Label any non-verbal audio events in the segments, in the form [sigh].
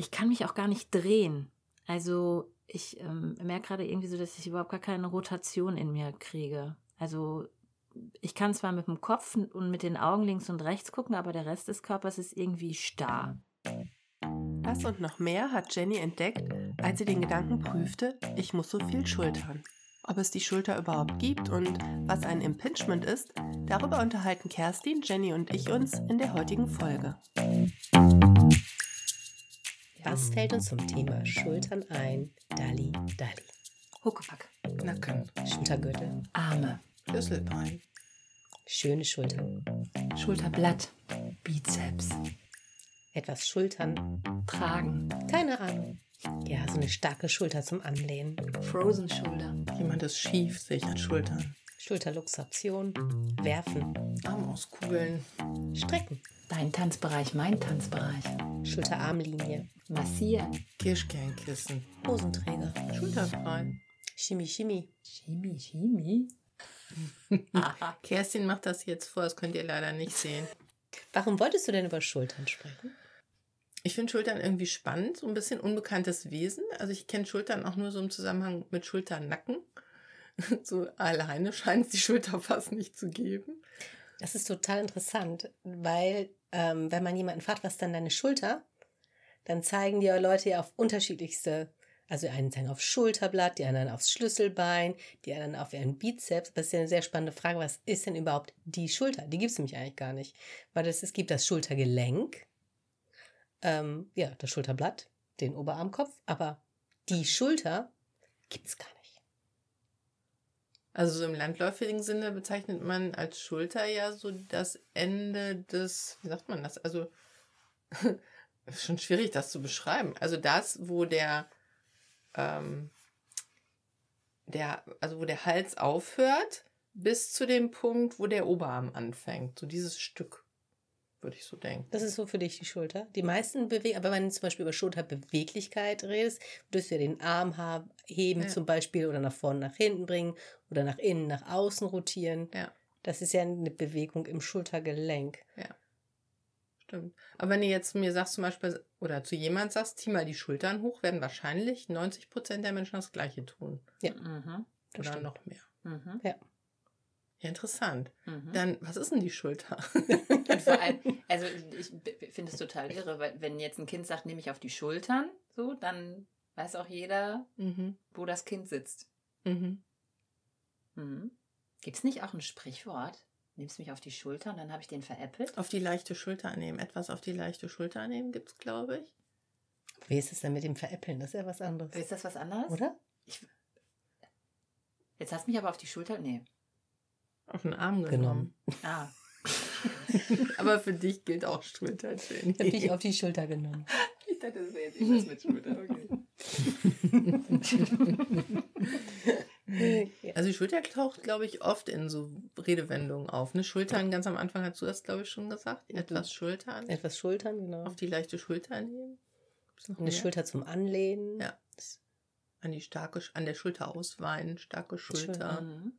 ich kann mich auch gar nicht drehen. Also ich ähm, merke gerade irgendwie so, dass ich überhaupt gar keine Rotation in mir kriege. Also ich kann zwar mit dem Kopf und mit den Augen links und rechts gucken, aber der Rest des Körpers ist irgendwie starr. Das und noch mehr hat Jenny entdeckt, als sie den Gedanken prüfte, ich muss so viel schultern. Ob es die Schulter überhaupt gibt und was ein Impingement ist, darüber unterhalten Kerstin, Jenny und ich uns in der heutigen Folge. Was fällt uns zum Thema Schultern ein? Dali, Dali. Huckepack. Nacken, Schultergürtel, Arme. Schlüsselbein, schöne Schultern, Schulterblatt. Bizeps. etwas Schultern, Tragen. keine Ahnung. Ja, so eine starke Schulter zum Anlehnen, Frozen Shoulder. jemand ist schief, sehe ich an Schultern, Schulterluxation, werfen, Arm auskugeln, strecken, Dein Tanzbereich, mein Tanzbereich. Schulterarmlinie, Massieren. Kirschkernkissen, Hosenträger, schulterfrei. Chimie. Chemie, Chemie. Aha. Kerstin macht das jetzt vor, das könnt ihr leider nicht sehen. Warum wolltest du denn über Schultern sprechen? Ich finde Schultern irgendwie spannend, so ein bisschen unbekanntes Wesen. Also ich kenne Schultern auch nur so im Zusammenhang mit Schulternacken. [laughs] So alleine scheint es die Schulter fast nicht zu geben. Das ist total interessant, weil ähm, wenn man jemanden fragt, was ist dann deine Schulter, dann zeigen die Leute ja auf unterschiedlichste, also die einen zeigen aufs Schulterblatt, die anderen aufs Schlüsselbein, die anderen auf ihren Bizeps. Das ist ja eine sehr spannende Frage, was ist denn überhaupt die Schulter? Die gibt es nämlich eigentlich gar nicht, weil es, es gibt das Schultergelenk, ähm, ja, das Schulterblatt, den Oberarmkopf, aber die Schulter gibt es gar nicht. Also so im landläufigen Sinne bezeichnet man als Schulter ja so das Ende des, wie sagt man das? Also [laughs] schon schwierig, das zu beschreiben. Also das, wo der, ähm, der, also wo der Hals aufhört, bis zu dem Punkt, wo der Oberarm anfängt. So dieses Stück, würde ich so denken. Das ist so für dich die Schulter. Die meisten bewegen, aber wenn du zum Beispiel über Schulterbeweglichkeit redest, würdest du ja den Arm heben Ja. zum Beispiel oder nach vorne, nach hinten bringen oder nach innen, nach außen rotieren. Ja. Das ist ja eine Bewegung im Schultergelenk. Stimmt. Aber wenn du jetzt mir sagst zum Beispiel, oder zu jemand sagst, zieh mal die Schultern hoch, werden wahrscheinlich 90 Prozent der Menschen das Gleiche tun. Mhm. Das oder stimmt. noch mehr. Mhm. Ja, interessant. Mhm. Dann, was ist denn die Schulter? [laughs] Und vor allem, [laughs] also ich finde es total irre, weil wenn jetzt ein Kind sagt, nehme ich auf die Schultern, so, dann weiß auch jeder, mhm. wo das Kind sitzt. Mhm. Mhm. Gibt es nicht auch ein Sprichwort? Nimmst mich auf die Schulter und dann habe ich den veräppelt? Auf die leichte Schulter nehmen. Etwas auf die leichte Schulter nehmen gibt es, glaube ich. Wie ist es denn mit dem Veräppeln? Das ist ja was anderes. Ist das was anderes? Oder? Jetzt hast du mich aber auf die Schulter. Nee. Auf den Arm Genommen. genommen. Ah. [laughs] Aber für dich gilt auch Schulter, Ich habe dich auf die Schulter genommen. Ich dachte, das wäre jetzt irgendwas mit Schulter. Okay. [laughs] Also die Schulter taucht, glaube ich, oft in so Redewendungen auf. Ne? Schultern, ganz am Anfang hast du das, glaube ich, schon gesagt. Etwas Schultern. Etwas Schultern, genau. Auf die leichte Schulter nehmen. Eine mehr? Schulter zum Anlehnen. Ja. An die starke, an der Schulter ausweinen, starke Schulter. Mhm.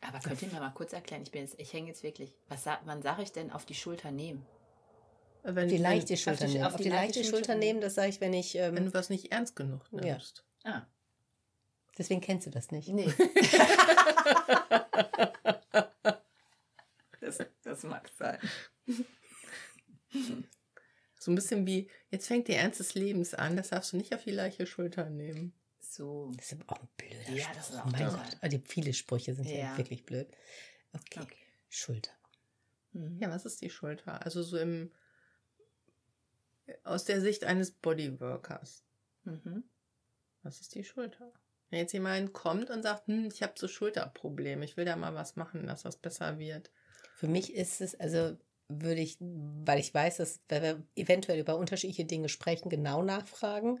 Aber könnt ihr mir mal kurz erklären, ich bin jetzt, ich hänge jetzt wirklich. Was wann sage ich denn auf die Schulter nehmen? Wenn, Die leichte wenn, Schulter die- nehmen. auf Auf die die leichte leichte Schulter Schulter nehmen. das sage ich, wenn ich. wenn Ähm, du was nicht ernst genug Ja. nimmst. Ah, deswegen kennst du das nicht. nee. [laughs] das, das mag sein. So ein bisschen wie, jetzt fängt der Ernst des Lebens an, das darfst du nicht auf die leichte Schulter nehmen. So. Das ist auch ein blöder Ja, Spruch. das ist auch mein total. Gott. Also viele Sprüche sind ja, Ja. wirklich blöd. Okay. Okay. Schulter. Mhm. Ja, was ist die Schulter? Also so im, aus der Sicht eines Bodyworkers. Mhm. Was ist die Schulter? Wenn jetzt jemand kommt und sagt, hm, ich habe so Schulterprobleme, ich will da mal was machen, dass das besser wird. Für mich ist es, also würde ich, weil ich weiß, dass wenn wir eventuell über unterschiedliche Dinge sprechen, genau nachfragen.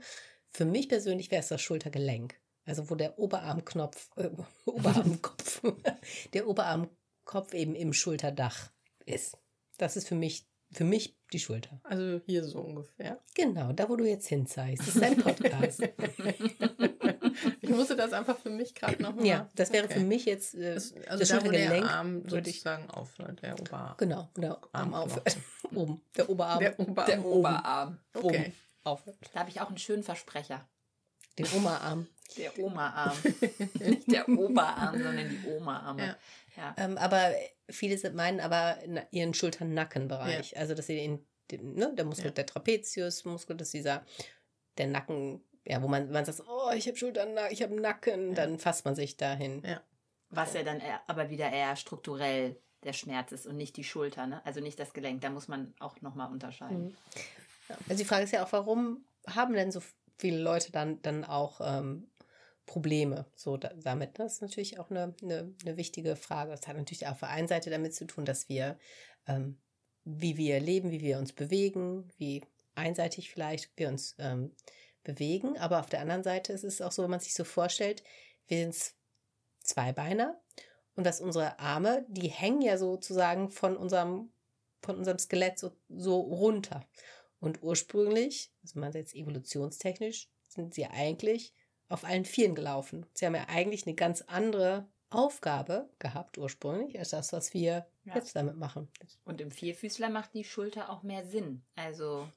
Für mich persönlich wäre es das Schultergelenk. Also wo der Oberarmknopf, äh, [laughs] Oberarmkopf, [laughs] der Oberarmkopf eben im Schulterdach ist. Das ist für mich, für mich die Schulter. Also hier so ungefähr. Genau, da wo du jetzt hin zeigst. Das ist ein Podcast. [laughs] ich musste das einfach für mich gerade nochmal. ja, das wäre für mich jetzt äh, Das, das also da, wo der Schultergelenk. Arm würde ich- sozusagen aufhört, der Oberarm. Genau, der Arm aufhört. Oben, der Oberarm. Der Oberarm. Der Oberarm. Okay. Aufhört. Da habe ich auch einen schönen Versprecher. Den Oma-Arm. Der Oma-Arm. Nicht der Oberarm, sondern die Oma-Arme. Ja. Ja. Ähm, aber viele meinen aber ihren Schultern-Nackenbereich. Also, dass sie den, den ne, der Muskel, Ja. der Trapeziusmuskel, dass dieser, der Nacken, ja, wo man, man sagt, oh, ich habe Schultern, ich habe Nacken, Ja. dann fasst man sich dahin. Ja. Was ja dann eher, aber wieder eher strukturell der Schmerz ist und nicht die Schulter, ne? also nicht das Gelenk. Da muss man auch nochmal unterscheiden. Mhm. Also die Frage ist ja auch, warum haben denn so viele Leute dann, dann auch ähm, Probleme so da, damit? Ne? Das ist natürlich auch eine, eine, eine wichtige Frage. Das hat natürlich auf der einen Seite damit zu tun, dass wir, ähm, wie wir leben, wie wir uns bewegen, wie einseitig vielleicht wir uns ähm, bewegen. Aber auf der anderen Seite ist es auch so, wenn man sich so vorstellt, wir sind Zweibeiner und dass unsere Arme, die hängen ja sozusagen von unserem, von unserem Skelett so, so runter. Und ursprünglich, also man jetzt evolutionstechnisch, sind sie eigentlich auf allen Vieren gelaufen. Sie haben ja eigentlich eine ganz andere Aufgabe gehabt ursprünglich, als das, was wir Ja. jetzt damit machen. Und im Vierfüßler macht die Schulter auch mehr Sinn. Also,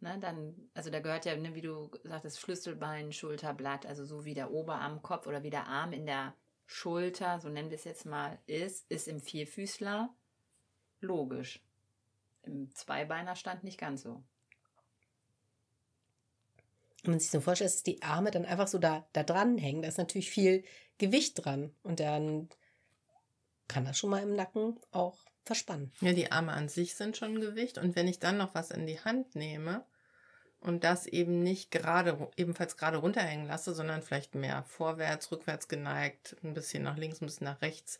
ne, dann, also da gehört ja, ne, wie du sagtest, Schlüsselbein, Schulterblatt, also so wie der Oberarm, Kopf oder wie der Arm in der Schulter, so nennen wir es jetzt mal, ist, ist im Vierfüßler logisch. Im Zweibeinerstand nicht ganz so. Wenn man sich so vorstellt, dass die Arme dann einfach so da, da dran hängen, da ist natürlich viel Gewicht dran. Und dann kann das schon mal im Nacken auch verspannen. Ja, die Arme an sich sind schon Gewicht. Und wenn ich dann noch was in die Hand nehme und das eben nicht gerade, ebenfalls gerade runterhängen lasse, sondern vielleicht mehr vorwärts, rückwärts geneigt, ein bisschen nach links, ein bisschen nach rechts,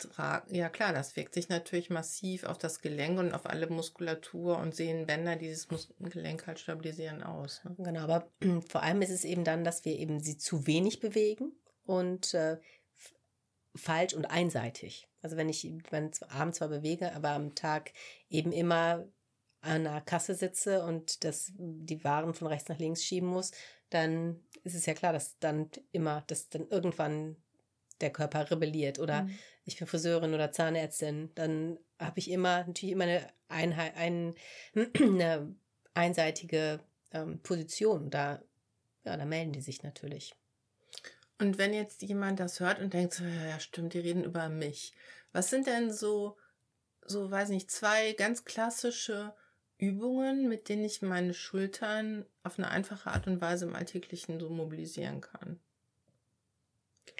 tra- ja klar, das wirkt sich natürlich massiv auf das Gelenk und auf alle Muskulatur und Sehnenbänder dieses Mus Gelenk halt stabilisieren aus. Ne? Genau, aber [clears throat] vor allem ist es eben dann, dass wir eben sie zu wenig bewegen und äh, falsch und einseitig. Also wenn ich meinen Arm zwar bewege, aber am Tag eben immer an einer Kasse sitze und das, die Waren von rechts nach links schieben muss, dann ist es ja klar, dass dann immer, dass dann irgendwann der Körper rebelliert. Oder Mhm. ich bin Friseurin oder Zahnärztin, dann habe ich immer natürlich immer eine, Einheit, ein, [clears throat] eine einseitige ähm, Position. Da, ja, da melden die sich natürlich. Und wenn jetzt jemand das hört und denkt, ja, stimmt, die reden über mich. Was sind denn so, so, weiß nicht, zwei ganz klassische Übungen, mit denen ich meine Schultern auf eine einfache Art und Weise im Alltäglichen so mobilisieren kann?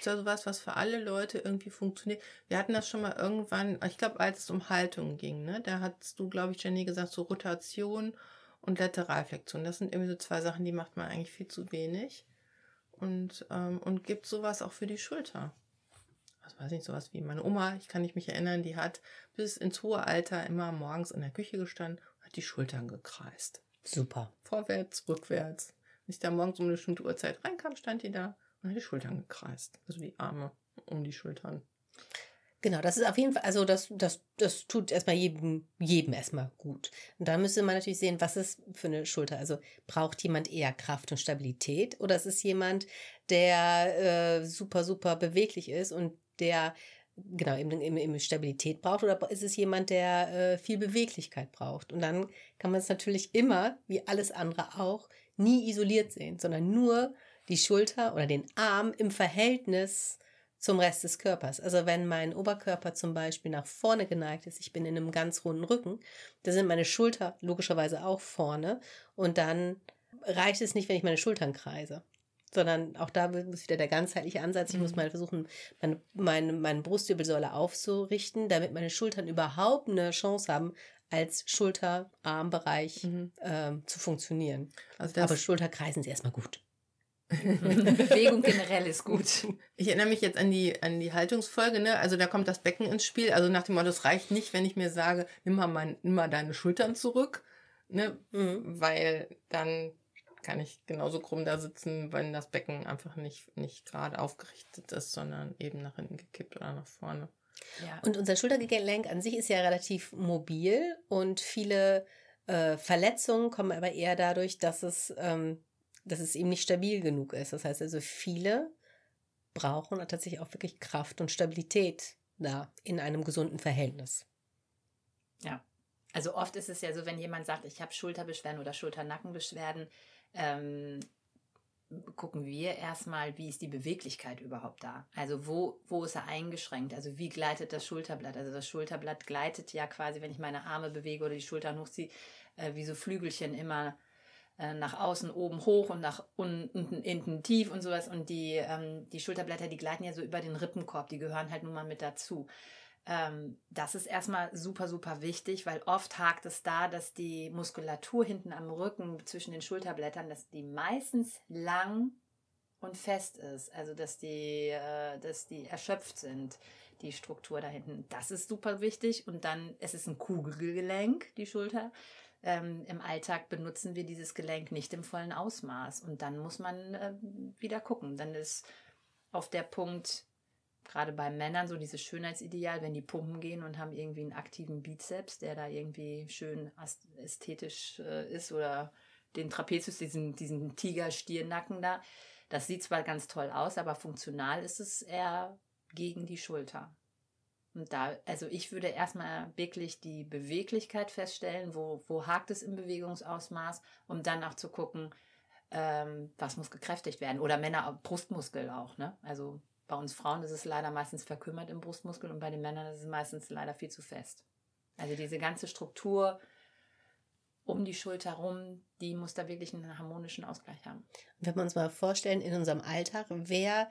Gibt da sowas, was für alle Leute irgendwie funktioniert? Wir hatten das schon mal irgendwann, ich glaube, als es um Haltung ging, ne? Da hast du, glaube ich, Jenny gesagt, so Rotation und Lateralflexion. Das sind irgendwie so zwei Sachen, die macht man eigentlich viel zu wenig und, ähm, und gibt sowas auch für die Schulter. Was weiß ich, sowas wie meine Oma, ich kann nicht mich erinnern, die hat bis ins hohe Alter immer morgens in der Küche gestanden und hat die Schultern gekreist. Super. Vorwärts, rückwärts. Wenn ich da morgens um eine bestimmte Uhrzeit reinkam, stand die da die Schultern gekreist. Also die Arme um die Schultern. Genau, das ist auf jeden Fall, also das, das, das tut erstmal jedem, jedem erstmal gut. Und da müsste man natürlich sehen, was ist für eine Schulter. Also braucht jemand eher Kraft und Stabilität oder ist es jemand, der äh, super, super beweglich ist und der genau eben, eben, eben Stabilität braucht oder ist es jemand, der äh, viel Beweglichkeit braucht? Und dann kann man es natürlich immer, wie alles andere auch, nie isoliert sehen, sondern nur die Schulter oder den Arm im Verhältnis zum Rest des Körpers. Also wenn mein Oberkörper zum Beispiel nach vorne geneigt ist, ich bin in einem ganz runden Rücken, da sind meine Schulter logischerweise auch vorne und dann reicht es nicht, wenn ich meine Schultern kreise. Sondern auch da muss wieder der ganzheitliche Ansatz. Ich muss Mhm. mal versuchen, meine, meine, meine Brustwirbelsäule aufzurichten, damit meine Schultern überhaupt eine Chance haben, als Schulter-Armbereich Mhm. ähm, zu funktionieren. Also Aber Schulterkreisen ist erstmal gut. [laughs] Bewegung generell ist gut. Ich erinnere mich jetzt an die, an die Haltungsfolge, ne? Also da kommt das Becken ins Spiel. Also nach dem Motto, es reicht nicht, wenn ich mir sage, nimm mal, mein, nimm mal deine Schultern zurück, ne? Mhm. Weil dann kann ich genauso krumm da sitzen, wenn das Becken einfach nicht, nicht gerade aufgerichtet ist, sondern eben nach hinten gekippt oder nach vorne. Ja. Und unser Schultergelenk an sich ist ja relativ mobil und viele äh, Verletzungen kommen aber eher dadurch, dass es, ähm, dass es eben nicht stabil genug ist. Das heißt also, viele brauchen tatsächlich auch wirklich Kraft und Stabilität da in einem gesunden Verhältnis. Ja. Also oft ist es ja so, wenn jemand sagt, ich habe Schulterbeschwerden oder Schulternackenbeschwerden, ähm, gucken wir erstmal, wie ist die Beweglichkeit überhaupt da? Also wo, wo ist er eingeschränkt? Also wie gleitet das Schulterblatt? Also das Schulterblatt gleitet ja quasi, wenn ich meine Arme bewege oder die Schultern hochziehe, äh, wie so Flügelchen immer nach außen oben hoch und nach unten hinten tief und sowas. Und die, ähm, die Schulterblätter, die gleiten ja so über den Rippenkorb, die gehören halt nun mal mit dazu. Ähm, das ist erstmal super, super wichtig, weil oft hakt es da, dass die Muskulatur hinten am Rücken zwischen den Schulterblättern, dass die meistens lang und fest ist. Also dass die, äh, dass die erschöpft sind, die Struktur da hinten. Das ist super wichtig. Und dann, es ist ein Kugelgelenk, die Schulter. Ähm, Im Alltag benutzen wir dieses Gelenk nicht im vollen Ausmaß. Und dann muss man äh, wieder gucken. Dann ist auf der Punkt, gerade bei Männern so dieses Schönheitsideal, wenn die pumpen gehen und haben irgendwie einen aktiven Bizeps, der da irgendwie schön ästhetisch äh, ist oder den Trapezius, diesen, diesen Tiger-Stiernacken da. Das sieht zwar ganz toll aus, aber funktional ist es eher gegen die Schulter. Und da, also ich würde erstmal wirklich die Beweglichkeit feststellen, wo, wo hakt es im Bewegungsausmaß, um dann auch zu gucken, ähm, was muss gekräftigt werden. Oder Männer, Brustmuskel auch, ne? Also bei uns Frauen ist es leider meistens verkümmert im Brustmuskel und bei den Männern ist es meistens leider viel zu fest. Also diese ganze Struktur um die Schulter rum, die muss da wirklich einen harmonischen Ausgleich haben. Wenn wir uns mal vorstellen, in unserem Alltag, wer,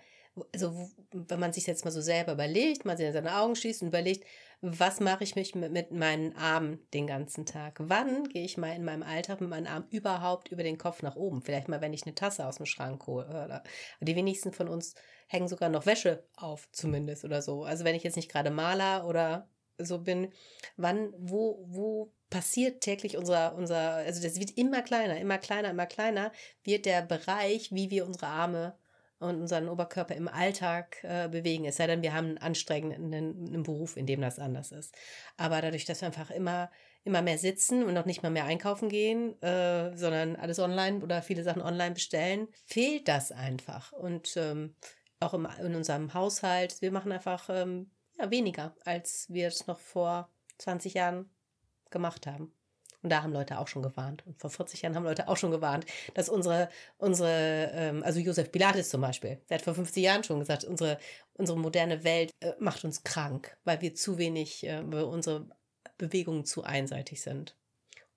also wenn man sich jetzt mal so selber überlegt, man sich seine Augen schließt und überlegt, was mache ich mich mit, mit meinen Armen den ganzen Tag? Wann gehe ich mal in meinem Alltag mit meinen Armen überhaupt über den Kopf nach oben? Vielleicht mal, wenn ich eine Tasse aus dem Schrank hole. Oder die wenigsten von uns hängen sogar noch Wäsche auf, zumindest oder so. Also wenn ich jetzt nicht gerade Maler oder so bin, wann, wo, wo passiert täglich unser, unser, also das wird immer kleiner, immer kleiner, immer kleiner, wird der Bereich, wie wir unsere Arme und unseren Oberkörper im Alltag äh, bewegen. Es sei denn, wir haben einen anstrengenden einen Beruf, in dem das anders ist. Aber dadurch, dass wir einfach immer, immer mehr sitzen und noch nicht mal mehr einkaufen gehen, äh, sondern alles online oder viele Sachen online bestellen, fehlt das einfach. Und ähm, auch im, in unserem Haushalt, wir machen einfach ähm, ja, weniger, als wir es noch vor 20 Jahren gemacht haben. Und da haben Leute auch schon gewarnt. Und vor 40 Jahren haben Leute auch schon gewarnt, dass unsere, unsere ähm, also Josef Pilates zum Beispiel, der hat vor 50 Jahren schon gesagt, unsere, unsere moderne Welt äh, macht uns krank, weil wir zu wenig, äh, weil unsere Bewegungen zu einseitig sind.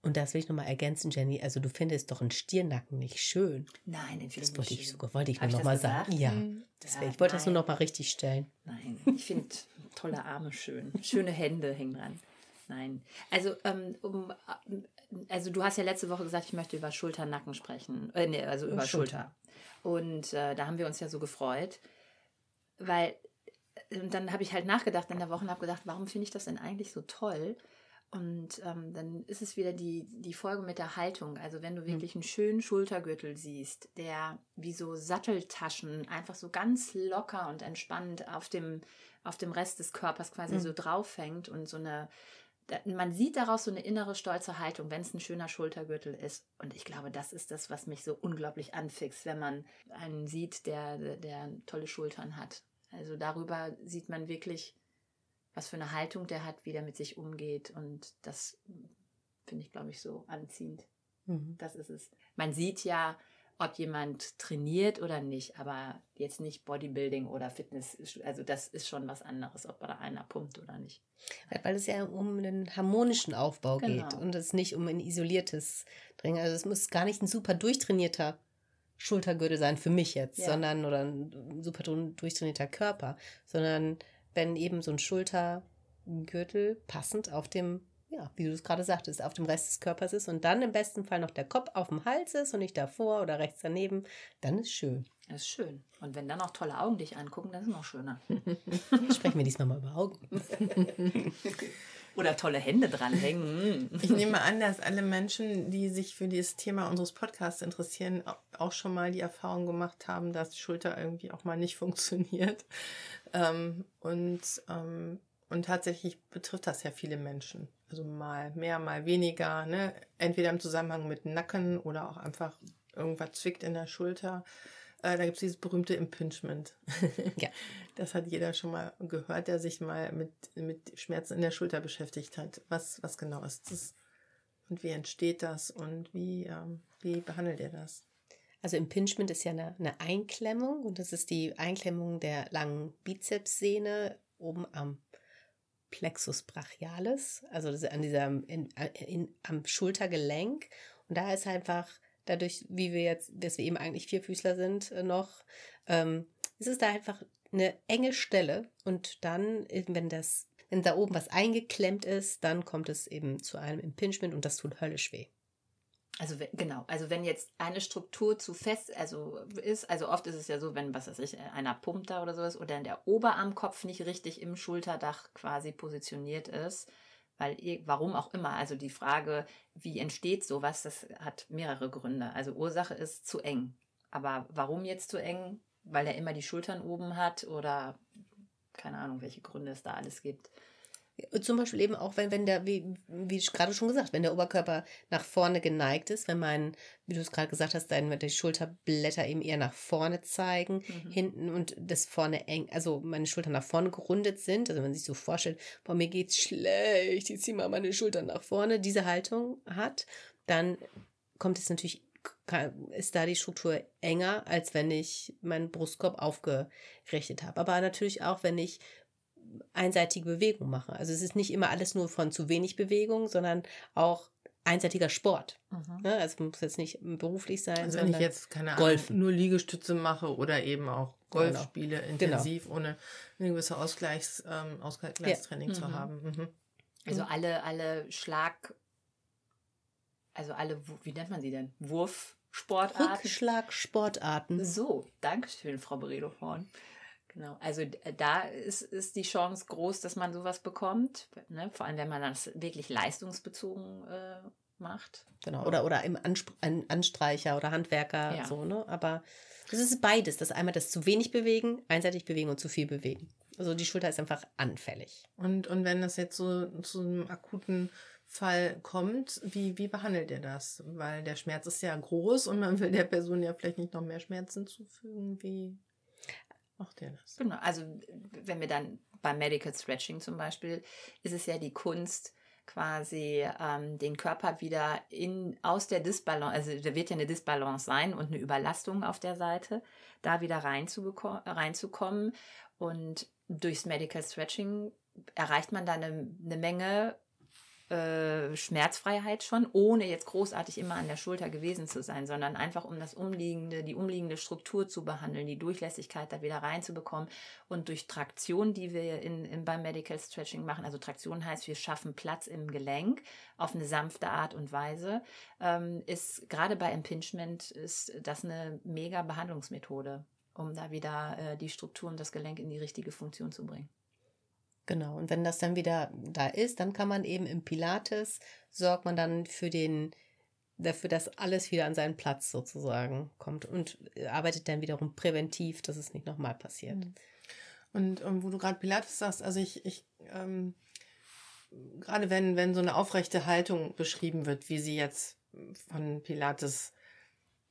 Und das will ich nochmal ergänzen, Jenny. Also du findest doch einen Stirnacken nicht schön. Nein, den finde ich Das nicht schön. So, wollte ich nur nochmal sagen. Ja, hm. deswegen, ich wollte das nur nochmal richtig stellen. Nein, ich finde tolle Arme schön. Schöne Hände hängen dran. Nein. Also, ähm, um, also du hast ja letzte Woche gesagt, ich möchte über Schulter-Nacken sprechen. Äh, nee, also über Schulter. Schulter. Und äh, da haben wir uns ja so gefreut, weil und äh, dann habe ich halt nachgedacht in der Woche und habe gedacht, warum finde ich das denn eigentlich so toll? Und ähm, dann ist es wieder die, die Folge mit der Haltung. Also wenn du hm. wirklich einen schönen Schultergürtel siehst, der wie so Satteltaschen einfach so ganz locker und entspannt auf dem, auf dem Rest des Körpers quasi mhm. so draufhängt und so eine, man sieht daraus so eine innere stolze Haltung, wenn es ein schöner Schultergürtel ist. Und ich glaube, das ist das, was mich so unglaublich anfixt, wenn man einen sieht, der, der tolle Schultern hat. Also darüber sieht man wirklich, was für eine Haltung der hat, wie der mit sich umgeht. Und das finde ich, glaube ich, so anziehend. Mhm. Das ist es. Man sieht ja, ob jemand trainiert oder nicht, aber jetzt nicht Bodybuilding oder Fitness. Also das ist schon was anderes, ob da einer pumpt oder nicht. Weil es ja um einen harmonischen Aufbau genau. geht und es nicht um ein isoliertes Dringen. Also es muss gar nicht ein super durchtrainierter Schultergürtel sein für mich jetzt, ja. sondern oder ein super durchtrainierter Körper, sondern wenn eben so ein Schultergürtel passend auf dem, ja, wie du es gerade sagtest, auf dem Rest des Körpers ist und dann im besten Fall noch der Kopf auf dem Hals ist und nicht davor oder rechts daneben, dann ist schön. Das ist schön. Und wenn dann auch tolle Augen dich angucken, dann ist es noch schöner. [laughs] Sprechen wir diesmal mal über Augen. [laughs] Oder tolle Hände dranhängen. Ich nehme an, dass alle Menschen, die sich für dieses Thema unseres Podcasts interessieren, auch schon mal die Erfahrung gemacht haben, dass Schulter irgendwie auch mal nicht [laughs] funktioniert. Ähm, und, ähm, und tatsächlich betrifft das ja viele Menschen. Also mal mehr, mal weniger. Ne? Entweder im Zusammenhang mit Nacken oder auch einfach irgendwas zwickt in der Schulter. äh, da gibt es dieses berühmte Impingement. [laughs] Ja. Das hat jeder schon mal gehört, der sich mal mit, mit Schmerzen in der Schulter beschäftigt hat. Was, was genau ist das? Und wie entsteht das? Und wie, ähm, wie behandelt ihr das? Also Impingement ist ja eine, eine Einklemmung und das ist die Einklemmung der langen Bizepssehne oben am Plexus brachialis, also an diesem in, in, am Schultergelenk. Und da ist einfach dadurch, wie wir jetzt, dass wir eben eigentlich Vierfüßler sind äh, noch, ähm, ist es da einfach eine enge Stelle und dann, eben, wenn das, wenn da oben was eingeklemmt ist, dann kommt es eben zu einem Impingement und das tut höllisch weh. Also genau, also wenn jetzt eine Struktur zu fest also ist, also oft ist es ja so, wenn was weiß ich, einer pumpt da oder sowas oder der Oberarmkopf nicht richtig im Schulterdach quasi positioniert ist, weil warum auch immer, also die Frage, wie entsteht sowas, das hat mehrere Gründe. Also Ursache ist zu eng. Aber warum jetzt zu eng? Weil er immer die Schultern oben hat oder keine Ahnung, welche Gründe es da alles gibt. Zum Beispiel eben auch, wenn, wenn der, wie, wie ich gerade schon gesagt, wenn der Oberkörper nach vorne geneigt ist, wenn mein, wie du es gerade gesagt hast, dann die Schulterblätter eben eher nach vorne zeigen, Mhm. hinten und das vorne eng, also meine Schultern nach vorne gerundet sind, also wenn man sich so vorstellt, boah, mir geht's schlecht, ich ziehe mal meine Schultern nach vorne, diese Haltung hat, dann kommt es natürlich, ist da die Struktur enger, als wenn ich meinen Brustkorb aufgerichtet habe. Aber natürlich auch, wenn ich einseitige Bewegung mache. Also es ist nicht immer alles nur von zu wenig Bewegung, sondern auch einseitiger Sport. Ne? Also muss jetzt nicht beruflich sein. Also wenn ich jetzt, keine Ahnung, Golfen. nur Liegestütze mache oder eben auch Golf Genau. spiele, intensiv, ohne eine gewisse Ausgleichs, ähm, Ausgleichstraining zu Mhm. haben. Mhm. Also alle, alle Schlag, also alle, wie nennt man sie denn? Wurfsportarten. Rückschlagsportarten. So, danke schön, Frau Beredohorn. Genau, also d- da ist, ist die Chance groß, dass man sowas bekommt. Ne? Vor allem, wenn man das wirklich leistungsbezogen äh, macht. Genau. Oder, oder im Anspr An Anstreicher oder Handwerker, Ja. so, ne? Aber das ist beides. Das einmal das zu wenig bewegen, einseitig bewegen und zu viel bewegen. Also die Schulter ist einfach anfällig. Und, und wenn das jetzt so zu einem akuten Fall kommt, wie, wie behandelt ihr das? Weil der Schmerz ist ja groß und man will der Person ja vielleicht nicht noch mehr Schmerzen zufügen. Wie macht ihr das? Genau, also wenn wir dann beim Medical Stretching zum Beispiel, ist es ja die Kunst, quasi ähm, den Körper wieder in aus der Disbalance, also da wird ja eine Disbalance sein und eine Überlastung auf der Seite, da wieder reinzukommen. Und durchs Medical Stretching erreicht man dann eine, eine Menge äh, Schmerzfreiheit schon, ohne jetzt großartig immer an der Schulter gewesen zu sein, sondern einfach um das umliegende, die umliegende Struktur zu behandeln, die Durchlässigkeit da wieder reinzubekommen und durch Traktion, die wir in, in, beim Medical Stretching machen, also Traktion heißt, wir schaffen Platz im Gelenk auf eine sanfte Art und Weise, ähm, ist gerade bei Impingement ist das eine mega Behandlungsmethode, um da wieder äh, die Struktur und das Gelenk in die richtige Funktion zu bringen. Genau. Und wenn das dann wieder da ist, dann kann man eben im Pilates sorgt man dann für den dafür, dass alles wieder an seinen Platz sozusagen kommt und arbeitet dann wiederum präventiv, dass es nicht nochmal passiert. Mhm. Und ähm, wo du gerade Pilates sagst, also ich, ich ähm, gerade wenn, wenn so eine aufrechte Haltung beschrieben wird, wie sie jetzt von Pilates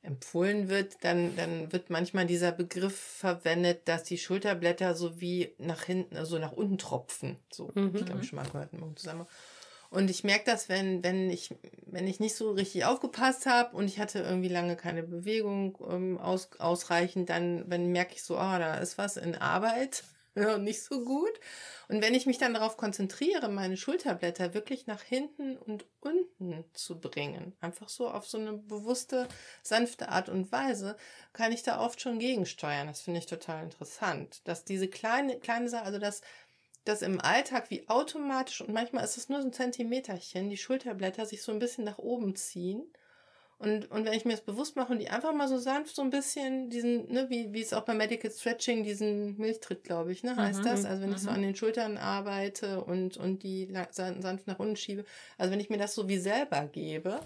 empfohlen wird, dann, dann wird manchmal dieser Begriff verwendet, dass die Schulterblätter so wie nach hinten, also nach unten tropfen. So, Mhm. ich glaube schon mal gehört im Zusammenhang. Und ich merke das, wenn, wenn, ich, wenn ich nicht so richtig aufgepasst habe und ich hatte irgendwie lange keine Bewegung ähm, aus, ausreichend, dann wenn merke ich so, ah, da ist was in Arbeit [laughs] nicht so gut. Und wenn ich mich dann darauf konzentriere, meine Schulterblätter wirklich nach hinten und unten zu bringen, einfach so auf so eine bewusste, sanfte Art und Weise, kann ich da oft schon gegensteuern. Das finde ich total interessant. Dass diese kleine, kleine Sache, also dass dass im Alltag wie automatisch, und manchmal ist es nur so ein Zentimeterchen, die Schulterblätter sich so ein bisschen nach oben ziehen. Und, und wenn ich mir das bewusst mache und die einfach mal so sanft so ein bisschen diesen, ne, wie, wie es auch beim Medical Stretching, diesen Milchtritt, glaube ich, ne, heißt Mhm, das. Also wenn ich so mhm. an den Schultern arbeite und, und die sanft nach unten schiebe. Also wenn ich mir das so wie selber gebe,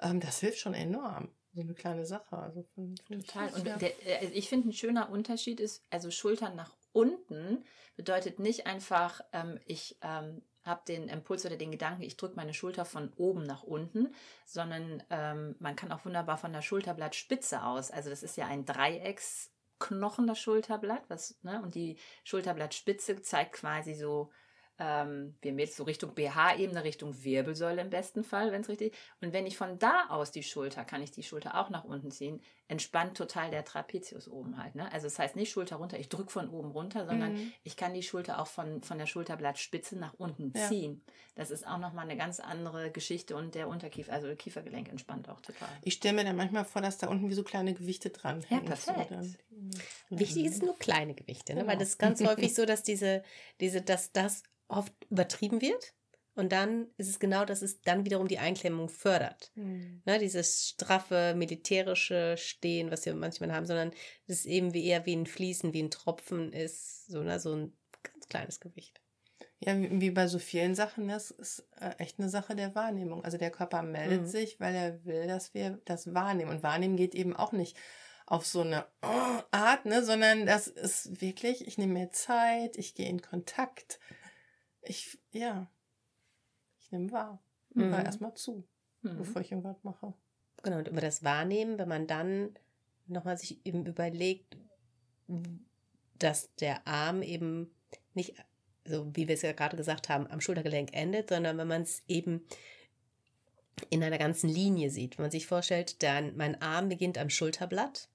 ähm, das hilft schon enorm. So eine kleine Sache. Also find ich Total. Und der, äh, ich finde, ein schöner Unterschied ist, also Schultern nach unten bedeutet nicht einfach, ähm, ich ähm, habe den Impuls oder den Gedanken, ich drücke meine Schulter von oben nach unten, sondern ähm, man kann auch wunderbar von der Schulterblattspitze aus. Also das ist ja ein Dreiecksknochen, das Schulterblatt, was, ne? Und die Schulterblattspitze zeigt quasi so ähm, wir jetzt so Richtung BH-Ebene, Richtung Wirbelsäule im besten Fall, wenn es richtig Und wenn ich von da aus die Schulter, kann ich die Schulter auch nach unten ziehen, entspannt total der Trapezius oben halt. Ne? Also das heißt nicht Schulter runter, ich drücke von oben runter, sondern mhm. ich kann die Schulter auch von, von der Schulterblattspitze nach unten ja. ziehen. Das ist auch nochmal eine ganz andere Geschichte und der Unterkiefer, also Kiefergelenk entspannt auch total. Ich stelle mir dann manchmal vor, dass da unten wie so kleine Gewichte dran hängen. Ja, perfekt. So Wichtig ist nur kleine Gewichte, ne? Genau. weil das ist ganz häufig [laughs] so, dass diese, diese, dass das oft übertrieben wird. Und dann ist es genau, dass es dann wiederum die Einklemmung fördert. Mhm. Ne, dieses straffe, militärische Stehen, was wir manchmal haben, sondern es ist eben wie eher wie ein Fließen, wie ein Tropfen ist, so, ne, so ein ganz kleines Gewicht. Ja, wie bei so vielen Sachen, das ist äh, echt eine Sache der Wahrnehmung. Also der Körper meldet mhm. sich, weil er will, dass wir das wahrnehmen. Und wahrnehmen geht eben auch nicht auf so eine Art, ne, sondern das ist wirklich, ich nehme mir Zeit, ich gehe in Kontakt ich, ja, ich nehme wahr. Mhm. Hör erstmal zu, mhm. bevor ich irgendwas mache. Genau, und über das Wahrnehmen, wenn man dann nochmal sich eben überlegt, dass der Arm eben nicht, so wie wir es ja gerade gesagt haben, am Schultergelenk endet, sondern wenn man es eben in einer ganzen Linie sieht. Wenn man sich vorstellt, dann mein Arm beginnt am Schulterblatt.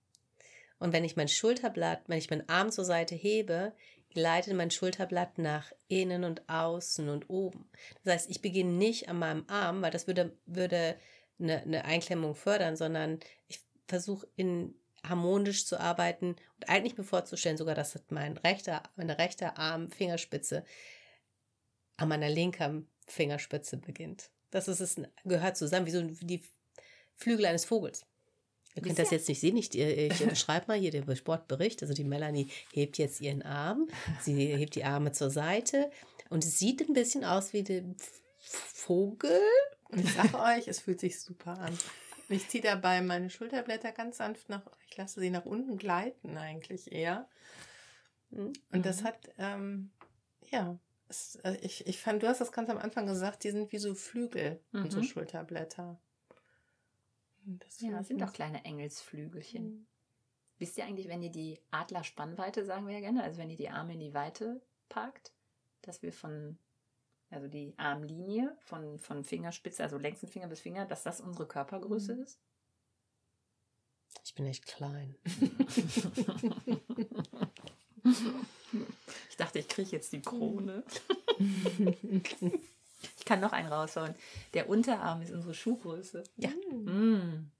Und wenn ich mein Schulterblatt, wenn ich meinen Arm zur Seite hebe, gleitet mein Schulterblatt nach innen und außen und oben. Das heißt, ich beginne nicht an meinem Arm, weil das würde, würde eine, eine Einklemmung fördern, sondern ich versuche in harmonisch zu arbeiten und eigentlich mir vorzustellen, sogar, dass mein rechter, meine rechte Arm, Fingerspitze an meiner linken Fingerspitze beginnt. Das ist es, gehört zusammen, wie so die Flügel eines Vogels. Ihr könnt das jetzt nicht sehen. Ich, ich [laughs] beschreibe mal hier den Sportbericht. Also die Melanie hebt jetzt ihren Arm. Sie hebt die Arme zur Seite. Und es sieht ein bisschen aus wie der Vogel. Ich sage euch, es fühlt sich super an. Ich ziehe dabei meine Schulterblätter ganz sanft nach, ich lasse sie nach unten gleiten eigentlich eher. Hm? Und das mhm. hat, ähm, ja, es, äh, ich, ich fand, du hast das ganz am Anfang gesagt, die sind wie so Flügel, mhm. unsere Schulterblätter. Das ja, das sind doch kleine Engelsflügelchen. Mhm. Wisst ihr eigentlich, wenn ihr die Adlerspannweite, sagen wir ja gerne, also wenn ihr die Arme in die Weite packt, dass wir von, also die Armlinie von, von Fingerspitze, also längsten Finger bis Finger, dass das unsere Körpergröße mhm. ist? Ich bin echt klein. [laughs] [laughs] ich dachte, ich kriege jetzt die Krone. [laughs] kann noch einen raushauen. Der Unterarm ist unsere Schuhgröße. Ja. Mm.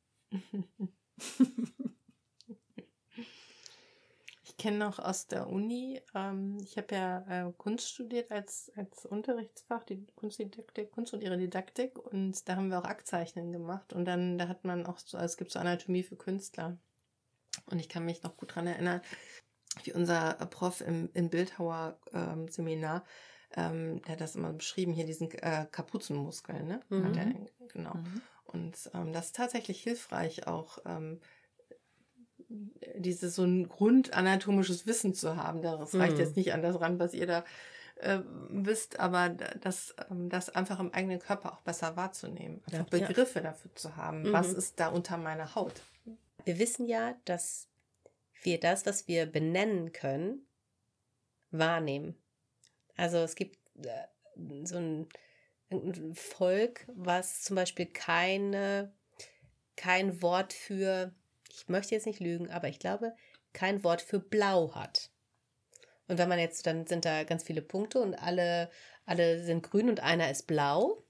Ich kenne noch aus der Uni, ähm, ich habe ja äh, Kunst studiert als, als Unterrichtsfach, die Kunstdidaktik, Kunst und ihre Didaktik und da haben wir auch Aktzeichnen gemacht und dann, da hat man auch so, also es gibt so Anatomie für Künstler und ich kann mich noch gut daran erinnern, wie unser Prof im, im Bildhauer ähm, Seminar ähm, der hat das immer beschrieben, hier diesen äh, Kapuzenmuskel, ne? Mhm. Der, genau. Mhm. Und ähm, das ist tatsächlich hilfreich, auch ähm, dieses so ein grundanatomisches Wissen zu haben. Das mhm. reicht jetzt nicht an das ran, was ihr da äh, wisst, aber das, ähm, das einfach im eigenen Körper auch besser wahrzunehmen. Einfach ja, Begriffe ja. dafür zu haben. Mhm. Was ist da unter meiner Haut? Wir wissen ja, dass wir das, was wir benennen können, wahrnehmen. Also es gibt äh, so ein, ein Volk, was zum Beispiel keine, kein Wort für, ich möchte jetzt nicht lügen, aber ich glaube, kein Wort für blau hat. Und wenn man jetzt, dann sind da ganz viele Punkte und alle, alle sind grün und einer ist blau.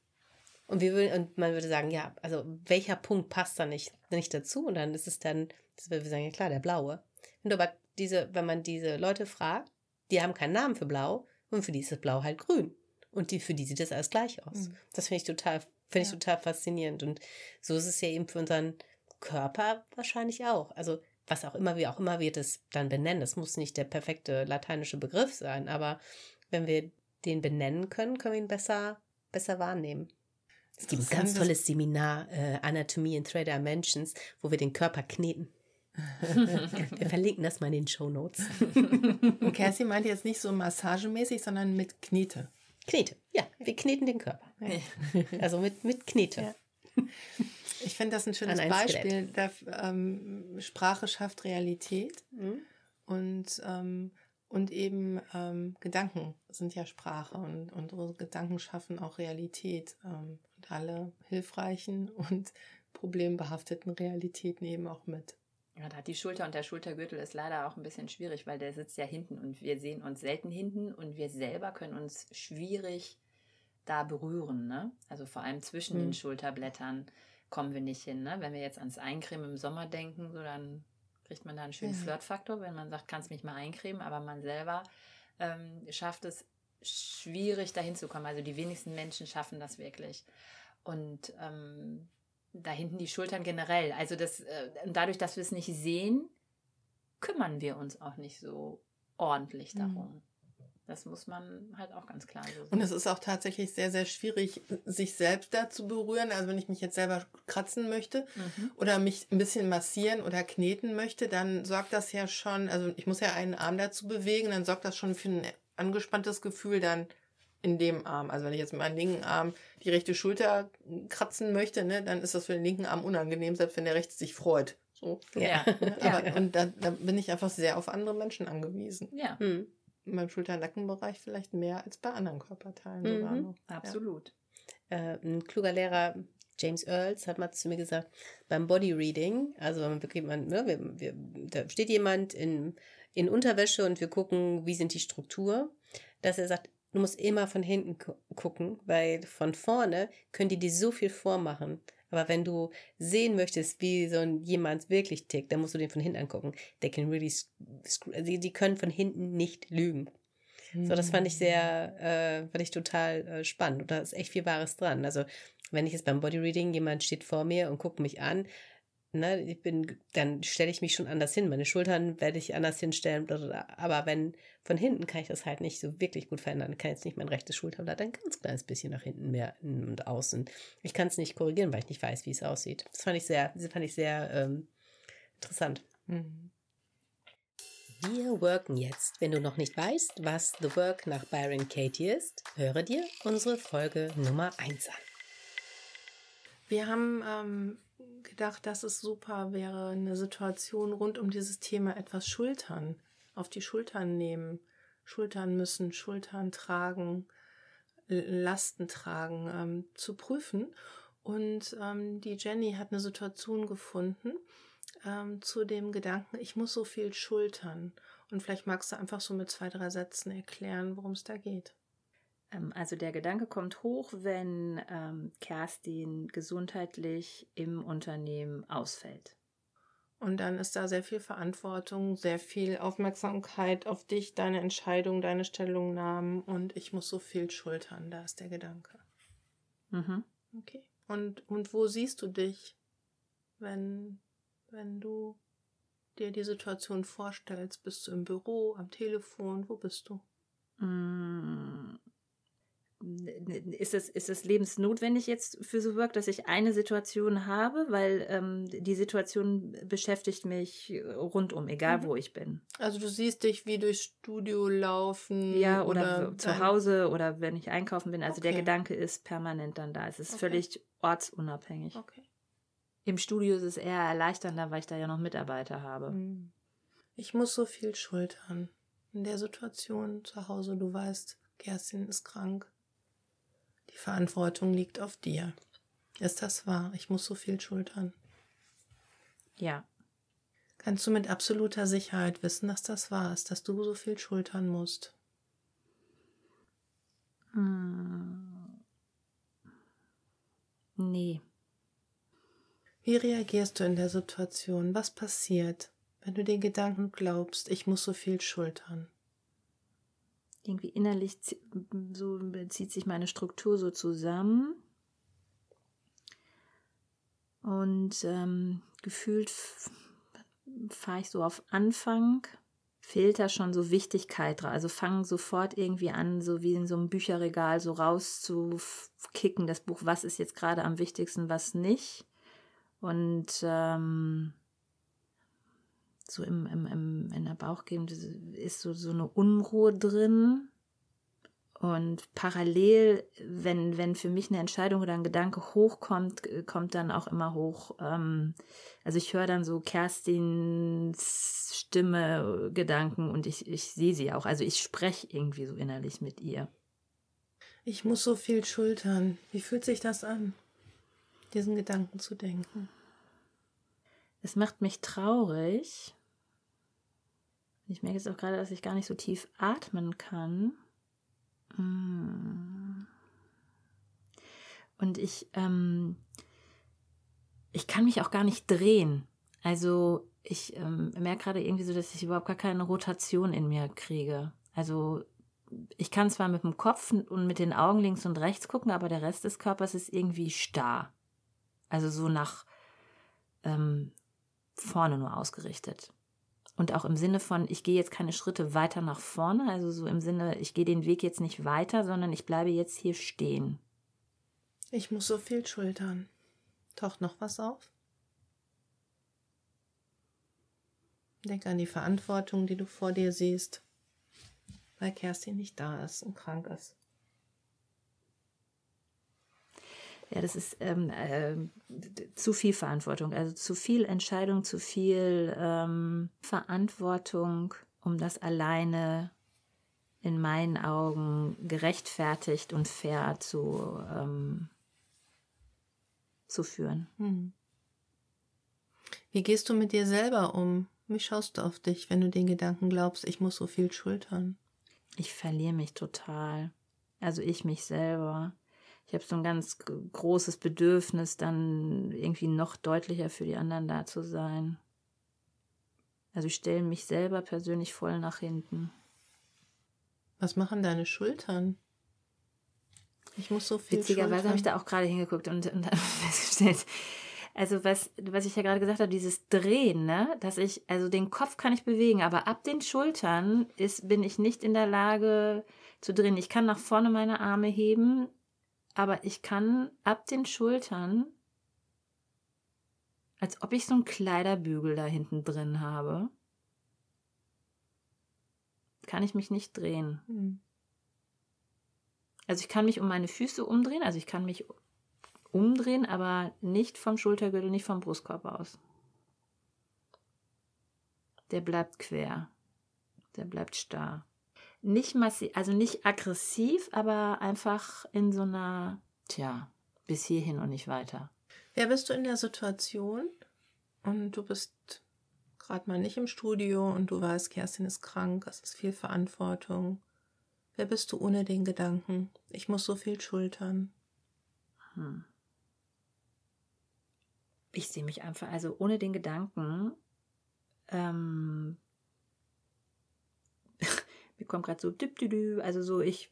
Und wir würden, und man würde sagen, ja, also welcher Punkt passt da nicht, nicht dazu? Und dann ist es dann, das wir sagen, ja klar, der blaue. Du aber diese, wenn man diese Leute fragt, die haben keinen Namen für blau, und für die ist das Blau halt grün. Und die, für die sieht das alles gleich aus. Mhm. Das finde ich total, finde ich total faszinierend. Und so ist es ja eben für unseren Körper wahrscheinlich auch. Also, was auch immer, wie auch immer wir das dann benennen. Das muss nicht der perfekte lateinische Begriff sein, aber wenn wir den benennen können, können wir ihn besser, besser wahrnehmen. Es gibt ein ganz tolles Seminar, äh, Anatomie in Three Dimensions, wo wir den Körper kneten. Wir verlinken das mal in den Show Notes. Und Cassie meinte jetzt nicht so massagemäßig, sondern mit Knete. Knete. Ja, wir kneten den Körper. Also mit, mit Knete. Ja. Ich finde das ein schönes ein Beispiel. Da, ähm, Sprache schafft Realität Mhm. und, ähm, und eben ähm, Gedanken sind ja Sprache und unsere Gedanken schaffen auch Realität. Ähm, und alle hilfreichen und problembehafteten Realitäten eben auch mit. Ja, da hat die Schulter und der Schultergürtel ist leider auch ein bisschen schwierig, weil der sitzt ja hinten und wir sehen uns selten hinten und wir selber können uns schwierig da berühren. Ne? Also vor allem zwischen Hm. den Schulterblättern kommen wir nicht hin. Ne? Wenn wir jetzt ans Eincremen im Sommer denken, so dann kriegt man da einen schönen Ja. Flirtfaktor, wenn man sagt, kannst mich mal eincremen, aber man selber ähm, schafft es schwierig dahin zu kommen. Also die wenigsten Menschen schaffen das wirklich. Und ähm, da hinten die Schultern generell. Also das, äh, dadurch, dass wir es nicht sehen, kümmern wir uns auch nicht so ordentlich Mhm. darum. Das muss man halt auch ganz klar so Und sehen. es ist auch tatsächlich sehr, sehr schwierig, sich selbst da zu berühren. Also wenn ich mich jetzt selber kratzen möchte Mhm. oder mich ein bisschen massieren oder kneten möchte, dann sorgt das ja schon, also ich muss ja einen Arm dazu bewegen, dann sorgt das schon für ein angespanntes Gefühl dann in dem Arm. Also wenn ich jetzt mit meinem linken Arm die rechte Schulter kratzen möchte, ne, dann ist das für den linken Arm unangenehm, selbst wenn der rechte sich freut. So. Ja. [laughs] Aber und da, da bin ich einfach sehr auf andere Menschen angewiesen. ja. In meinem Schulter-Nackenbereich vielleicht mehr als bei anderen Körperteilen Mhm. sogar noch. absolut. Äh, ein kluger Lehrer, James Earls, hat mal zu mir gesagt, beim Bodyreading, also wenn man wirklich, man, ne, wir, wir, da steht jemand in, in Unterwäsche und wir gucken, wie sind die Struktur, dass er sagt, du musst immer von hinten gu gucken, weil von vorne können die dir so viel vormachen. Aber wenn du sehen möchtest, wie so ein jemand wirklich tickt, dann musst du den von hinten angucken. They can really, die, die können von hinten nicht lügen. So, das fand ich sehr, äh, fand ich total äh, spannend. Und da ist echt viel Wahres dran. Also, wenn ich jetzt beim Bodyreading, jemand steht vor mir und guckt mich an, ne, ich bin, dann stelle ich mich schon anders hin. Meine Schultern werde ich anders hinstellen. Aber wenn von hinten kann ich das halt nicht so wirklich gut verändern. Ich kann jetzt nicht mein rechtes Schulterblatt ein ganz kleines bisschen nach hinten mehr und außen. Ich kann es nicht korrigieren, weil ich nicht weiß, wie es aussieht. Das fand ich sehr, das fand ich sehr ähm, interessant. Mhm. Wir worken jetzt. Wenn du noch nicht weißt, was The Work nach Byron Katie ist, höre dir unsere Folge Nummer 1 an. Wir haben ähm, gedacht, dass es super wäre, eine Situation rund um dieses Thema etwas Schultern, auf die Schultern nehmen, Schultern müssen, Schultern tragen, Lasten tragen, ähm, zu prüfen. Und ähm, die Jenny hat eine Situation gefunden ähm, zu dem Gedanken, ich muss so viel schultern. Und vielleicht magst du einfach so mit zwei, drei Sätzen erklären, worum es da geht. Ähm, Also der Gedanke kommt hoch, wenn ähm, Kerstin gesundheitlich im Unternehmen ausfällt. Und dann ist da sehr viel Verantwortung, sehr viel Aufmerksamkeit auf dich, deine Entscheidung, deine Stellungnahmen und ich muss so viel schultern. Da ist der Gedanke. Mhm. Okay. Und, und wo siehst du dich, wenn, wenn du dir die Situation vorstellst? Bist du im Büro, am Telefon? Wo bist du? Mm, Ist es, ist es lebensnotwendig jetzt für so Work, dass ich eine Situation habe? Weil ähm, die Situation beschäftigt mich rundum, egal Mhm. wo ich bin. Also du siehst dich wie durchs Studio laufen. Ja, oder, zu dein- Hause oder wenn ich einkaufen bin. Also der Okay. Gedanke ist permanent dann da. Es ist Okay. völlig ortsunabhängig. Okay. Im Studio ist es eher erleichternder, weil ich da ja noch Mitarbeiter habe. Hm. Ich muss so viel schultern. In der Situation zu Hause, du weißt, Kerstin ist krank. Die Verantwortung liegt auf dir. Ist das wahr? Ich muss so viel schultern. Ja. Kannst du mit absoluter Sicherheit wissen, dass das wahr ist, dass du so viel schultern musst? Hm. Nee. Wie reagierst du in der Situation? Was passiert, wenn du den Gedanken glaubst, ich muss so viel schultern? Irgendwie innerlich so zieht sich meine Struktur so zusammen. Und ähm, gefühlt fahre ich so auf Anfang, filter schon so Wichtigkeit drauf. Also fange sofort irgendwie an, so wie in so einem Bücherregal so rauszukicken, das Buch, was ist jetzt gerade am wichtigsten, was nicht. Und ähm, so im, im, im, in der Bauchgegend ist so, so eine Unruhe drin. Und parallel, wenn, wenn für mich eine Entscheidung oder ein Gedanke hochkommt, kommt dann auch immer hoch, ähm, also ich höre dann so Kerstins Stimme, Gedanken und ich, ich sehe sie auch. Also ich spreche irgendwie so innerlich mit ihr. Ich muss so viel schultern. Wie fühlt sich das an, diesen Gedanken zu denken? Es macht mich traurig. Ich merke jetzt auch gerade, dass ich gar nicht so tief atmen kann. Mm. Und ich, ähm, ich kann mich auch gar nicht drehen. Also ich ähm, merke gerade irgendwie so, dass ich überhaupt gar keine Rotation in mir kriege. Also ich kann zwar mit dem Kopf und mit den Augen links und rechts gucken, aber der Rest des Körpers ist irgendwie starr. Also so nach ähm, vorne nur ausgerichtet. Und auch im Sinne von, ich gehe jetzt keine Schritte weiter nach vorne, also so im Sinne, ich gehe den Weg jetzt nicht weiter, sondern ich bleibe jetzt hier stehen. Ich muss so viel schultern. Taucht noch was auf? Denk an die Verantwortung, die du vor dir siehst, weil Kerstin nicht da ist und krank ist. Ja, das ist ähm, äh, zu viel Verantwortung, also zu viel Entscheidung, zu viel ähm, Verantwortung, um das alleine in meinen Augen gerechtfertigt und fair zu, ähm, zu führen. Hm. Wie gehst du mit dir selber um? Wie schaust du auf dich, wenn du den Gedanken glaubst, ich muss so viel schultern? Ich verliere mich total. Also ich mich selber ich habe so ein ganz großes Bedürfnis, dann irgendwie noch deutlicher für die anderen da zu sein. Also ich stelle mich selber persönlich voll nach hinten. Was machen deine Schultern? Ich muss so viel Witzigerweise habe ich da auch gerade hingeguckt und, und [laughs] festgestellt, also was, was ich ja gerade gesagt habe, dieses Drehen, ne, dass ich, also den Kopf kann ich bewegen, aber ab den Schultern ist, bin ich nicht in der Lage zu drehen. Ich kann nach vorne meine Arme heben, aber ich kann ab den Schultern, als ob ich so einen Kleiderbügel da hinten drin habe, kann ich mich nicht drehen. Mhm. Also ich kann mich um meine Füße umdrehen, also ich kann mich umdrehen, aber nicht vom Schultergürtel, nicht vom Brustkorb aus. Der bleibt quer. Der bleibt starr nicht massiv, also nicht aggressiv, aber einfach in so einer, tja, bis hierhin und nicht weiter. Wer bist du in der Situation und du bist gerade mal nicht im Studio und du weißt, Kerstin ist krank, es ist viel Verantwortung. Wer bist du ohne den Gedanken? Ich muss so viel schultern. Hm. Ich sehe mich einfach, also ohne den Gedanken, ähm, mir kommt gerade so, also so, ich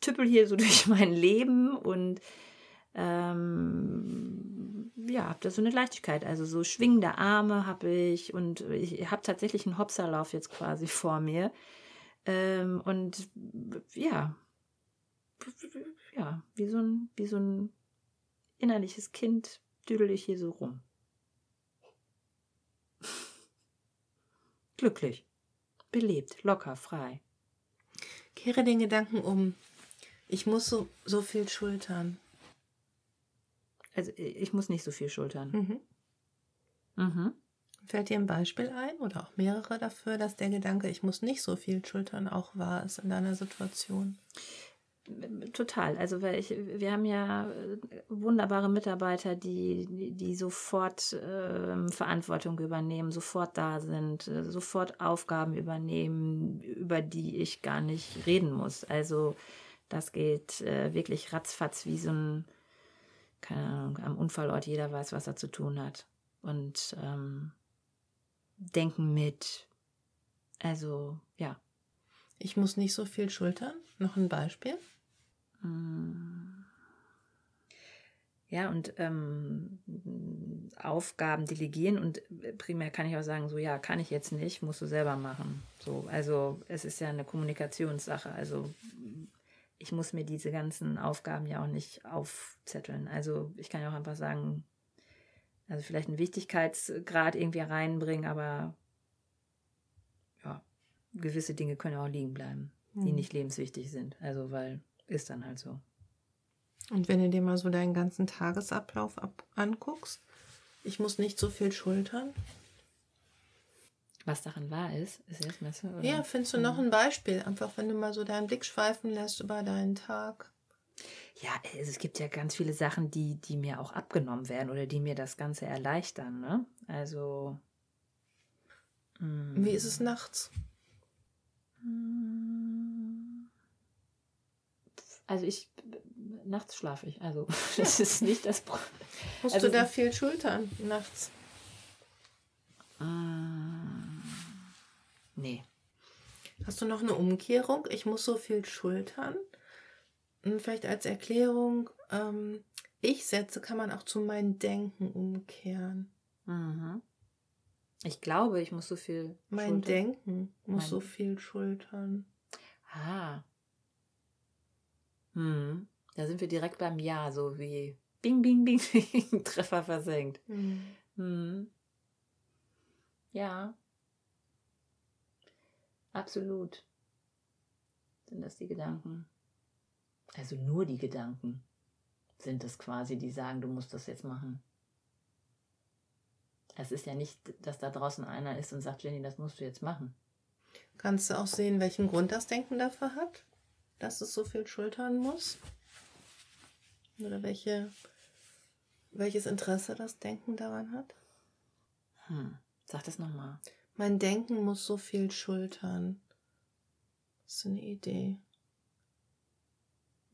tüppel hier so [laughs] durch mein Leben und ähm, ja, habe da so eine Leichtigkeit. Also so schwingende Arme habe ich und ich habe tatsächlich einen Hopserlauf jetzt quasi vor mir. Ähm, und ja, ja, wie so ein, wie so ein innerliches Kind düdel ich hier so rum. [laughs] Glücklich belebt, locker, frei. Kehre den Gedanken um. Ich muss so, so viel schultern. Also ich muss nicht so viel schultern. Mhm. Mhm. Fällt dir ein Beispiel ein oder auch mehrere dafür, dass der Gedanke, ich muss nicht so viel schultern, auch wahr ist in deiner Situation? Total. Also weil ich, wir haben ja äh, wunderbare Mitarbeiter, die, die sofort äh, Verantwortung übernehmen, sofort da sind, äh, sofort Aufgaben übernehmen, über die ich gar nicht reden muss. Also das geht äh, wirklich ratzfatz wie so ein, keine Ahnung, am Unfallort jeder weiß, was er zu tun hat. Und ähm, denken mit. Also ja. Ich muss nicht so viel schultern. Noch ein Beispiel? Ja, und ähm, Aufgaben delegieren und primär kann ich auch sagen, so ja, kann ich jetzt nicht, musst du selber machen. So, also es ist ja eine Kommunikationssache. Also ich muss mir diese ganzen Aufgaben ja auch nicht aufzetteln. Also ich kann ja auch einfach sagen, also vielleicht einen Wichtigkeitsgrad irgendwie reinbringen, aber ja, gewisse Dinge können auch liegen bleiben. die Hm. nicht lebenswichtig sind. Also, weil ist dann halt so. Und wenn du dir mal so deinen ganzen Tagesablauf ab anguckst, ich muss nicht so viel schultern. Was daran wahr ist, ist jetzt Messe? Oder? Ja, findest du noch ein Beispiel? Einfach, wenn du mal so deinen Blick schweifen lässt über deinen Tag. Ja, es gibt ja ganz viele Sachen, die, die mir auch abgenommen werden oder die mir das Ganze erleichtern, ne? Also. mm, Wie ist es nachts? Also ich nachts schlafe ich. Also [laughs] das ist nicht das Pro Musst Also- du da viel schultern nachts? Mm, Nee. Hast du noch eine Umkehrung? Ich muss so viel schultern. Und vielleicht als Erklärung, ähm, ich setze kann man auch zu meinem Denken umkehren. Mhm. Ich glaube, ich muss so viel. Mein schultern. Denken muss Mein- so viel schultern. Ah. Hm. Da sind wir direkt beim Ja, so wie Bing, Bing, Bing, [laughs] Bing, Treffer versenkt. Hm. Ja. Absolut. Sind das die Gedanken? Also nur die Gedanken sind es quasi, die sagen, du musst das jetzt machen. Es ist ja nicht, dass da draußen einer ist und sagt, Jenny, das musst du jetzt machen. Kannst du auch sehen, welchen Grund das Denken dafür hat, dass es so viel schultern muss? Oder welche, welches Interesse das Denken daran hat? Hm. Sag das nochmal. Mein Denken muss so viel schultern. Das ist eine Idee.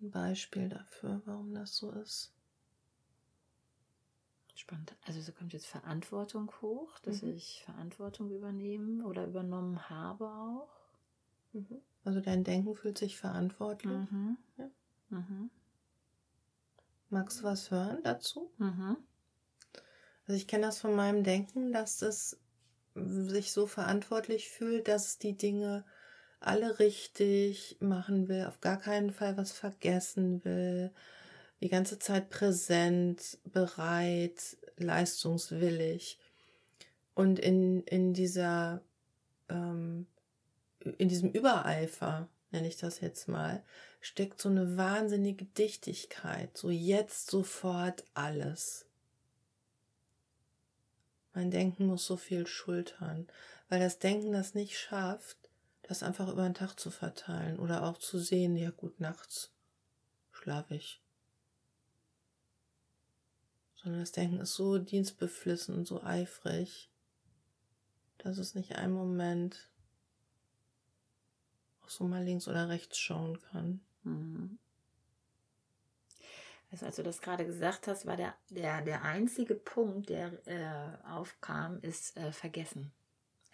Ein Beispiel dafür, warum das so ist. Spannend. Also so kommt jetzt Verantwortung hoch, dass Mhm. ich Verantwortung übernehmen oder übernommen habe auch. Also dein Denken fühlt sich verantwortlich. Mhm. Ja. Mhm. Magst du was hören dazu? Mhm. Also ich kenne das von meinem Denken, dass es sich so verantwortlich fühlt, dass es die Dinge alle richtig machen will, auf gar keinen Fall was vergessen will, die ganze Zeit präsent, bereit, leistungswillig. Und in, in dieser, ähm, in diesem Übereifer, nenne ich das jetzt mal, steckt so eine wahnsinnige Dichtigkeit, so jetzt sofort alles. Mein Denken muss so viel schultern, weil das Denken das nicht schafft, das einfach über den Tag zu verteilen oder auch zu sehen, ja gut, nachts schlafe ich. Sondern das Denken ist so dienstbeflissen und so eifrig, dass es nicht einen Moment auch so mal links oder rechts schauen kann. Mhm. Also als du das gerade gesagt hast, war der, der, der einzige Punkt, der äh, aufkam, ist äh, vergessen.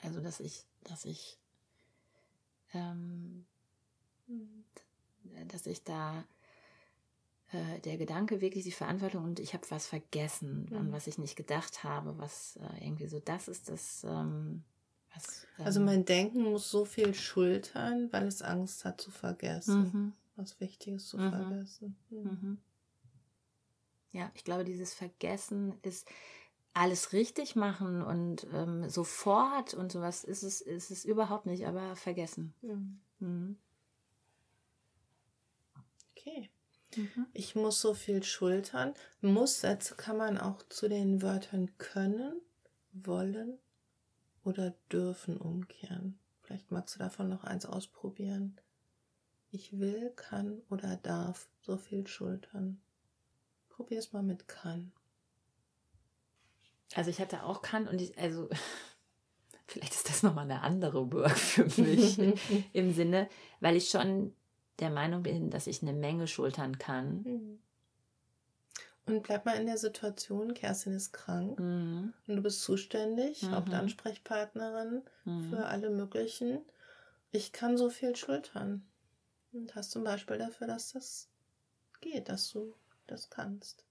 Also dass ich, dass ich, ähm, dass ich da äh, der Gedanke wirklich die Verantwortung und ich habe was vergessen, an Mhm. was ich nicht gedacht habe, was äh, irgendwie so, das ist das, ähm, was. Ähm, Also mein Denken muss so viel schultern, weil es Angst hat zu vergessen, mhm. was Wichtiges zu Mhm. vergessen. Mhm. Mhm. Ja, ich glaube, dieses Vergessen ist alles richtig machen und ähm, sofort und sowas ist es, ist es überhaupt nicht, aber vergessen. Mhm. Okay. Mhm. Ich muss so viel schultern. Muss-Sätze kann man auch zu den Wörtern können, wollen oder dürfen umkehren. Vielleicht magst du davon noch eins ausprobieren. Ich will, kann oder darf so viel schultern. Probier es mal mit kann. Also ich hatte auch kann und ich, also [laughs] vielleicht ist das nochmal eine andere Work für mich [laughs] im Sinne, weil ich schon der Meinung bin, dass ich eine Menge schultern kann. Mhm. Und bleib mal in der Situation, Kerstin ist krank Mhm. und du bist zuständig, Mhm. Hauptansprechpartnerin Mhm. für alle möglichen. Ich kann so viel schultern. Und hast zum Beispiel dafür, dass das geht, dass du das kannst.